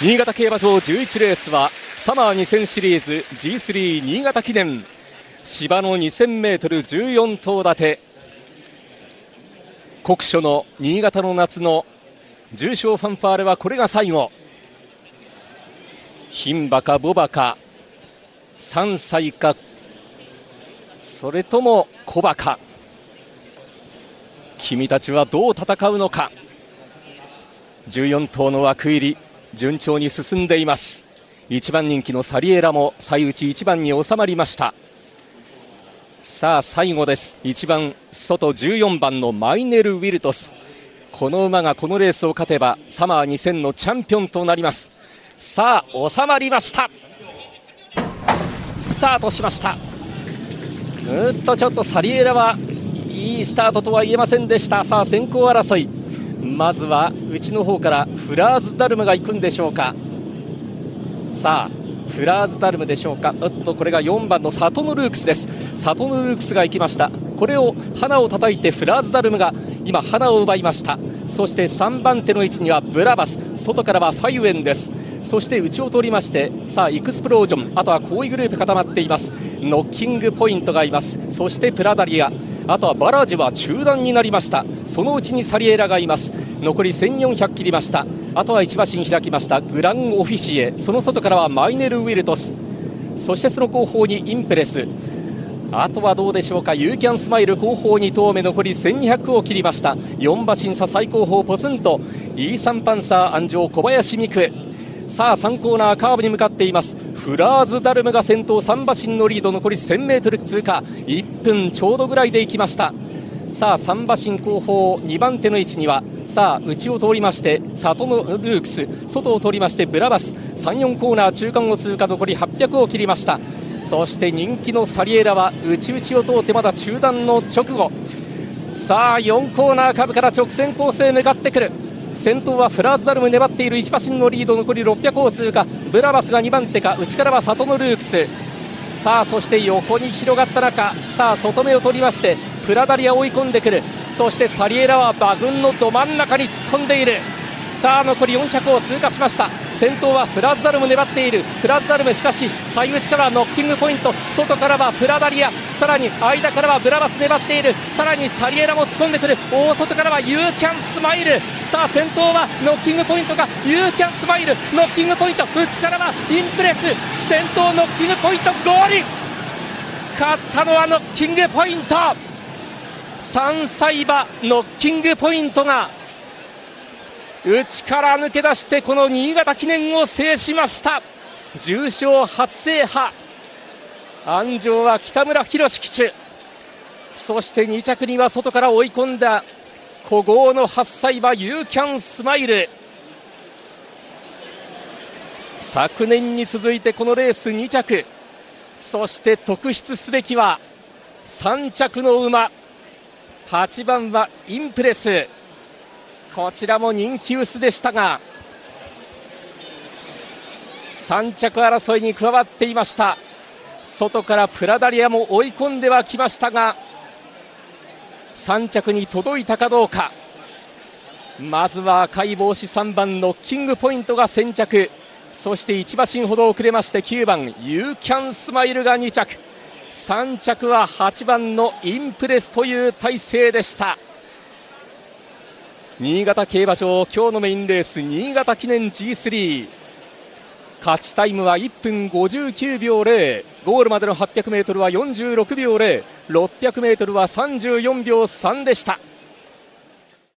新潟競馬場11レースはサマー2000シリーズ G3 新潟記念。芝の 2000m14 頭立て。国書の新潟の夏の重賞ファンファーレはこれが最後。牝馬か牡馬か3歳かそれとも小馬か。君たちはどう戦うのか。14頭の枠入り。順調に進んでいます。1番人気のサリエラも最内1番に収まりました。さあ最後です。1番外14番のマイネル・ウィルトス。この馬がこのレースを勝てばサマー2000のチャンピオンとなります。さあ収まりました。スタートしました。うっとちょっとサリエラはいいスタートとは言えませんでした。さあ先行争い。まずは内の方からフラーズダルムが行くんでしょうか。さあフラーズダルムでしょうか。うっとこれが4番のサトノルークスです。サトノルークスが行きました。これを花を叩いてフラーズダルムが今花を奪いました。そして3番手の位置にはブラバス。外からはファイウェンです。そして内を通りましてさあエクスプロージョン。あとは後位グループ固まっています。ノッキングポイントがいます。そしてプラダリア。あとはバラージは中断になりました。そのうちにサリエラがいます。残り1400切りました。あとは1馬身開きました。グランオフィシエ。その外からはマイネル・ウィルトス。そしてその後方にインプレス。あとはどうでしょうか。ユーキャンスマイル後方2投目。残り1200を切りました。4馬審査最高峰ポツンと。イーサンパンサー安城小林美久さあ3コーナーカーブに向かっています。フラーズダルムが先頭3馬身のリード残り 1000m 通過。1分ちょうどぐらいで行きました。さあ3馬身後方2番手の位置にはさあ内を通りまして里のルークス外を通りましてブラバス。34コーナー中間を通過残り800を切りました。そして人気のサリエラは内々を通ってまだ中断の直後。さあ4コーナーカーブから直線コースへ向かってくる。先頭はフラーズダルム粘っている1馬身のリード残り600を通過。ブラバスが2番手か内からは里のルークス。さあそして横に広がった中さあ外目を取りましてプラダリア追い込んでくる。そしてサリエラは馬群のど真ん中に突っ込んでいる。さあ残り400を通過しました。先頭はフラズダルム粘っている。フラズダルムしかし最内からはノッキングポイント。外からはプラダリア。さらに間からはブラバス粘っている。さらにサリエラも突っ込んでくる。大外からはユーキャンスマイル。さあ先頭はノッキングポイントがユーキャンスマイル。ノッキングポイント。内からはインプレス。先頭ノッキングポイント。ゴール！勝ったのはノッキングポイント。3歳馬ノッキングポイントが内から抜け出してこの新潟記念を制しました。重賞初制覇。安城は北村宏騎手。そして2着には外から追い込んだ古豪の8歳馬ユーキャンスマイル。昨年に続いてこのレース2着。そして特筆すべきは3着の馬。8番はインプレス。こちらも人気薄でしたが3着争いに加わっていました。外からプラダリアも追い込んではきましたが3着に届いたかどうか。まずは赤い帽子3番のキングポイントが先着。そして1馬身ほど遅れまして9番ユーキャンスマイルが2着。3着は8番のインプレスという体制でした。新潟競馬場今日のメインレース新潟記念 G3 勝ちタイムは1分59秒0ゴールまでの 800m は46秒 0600m は34秒3でした。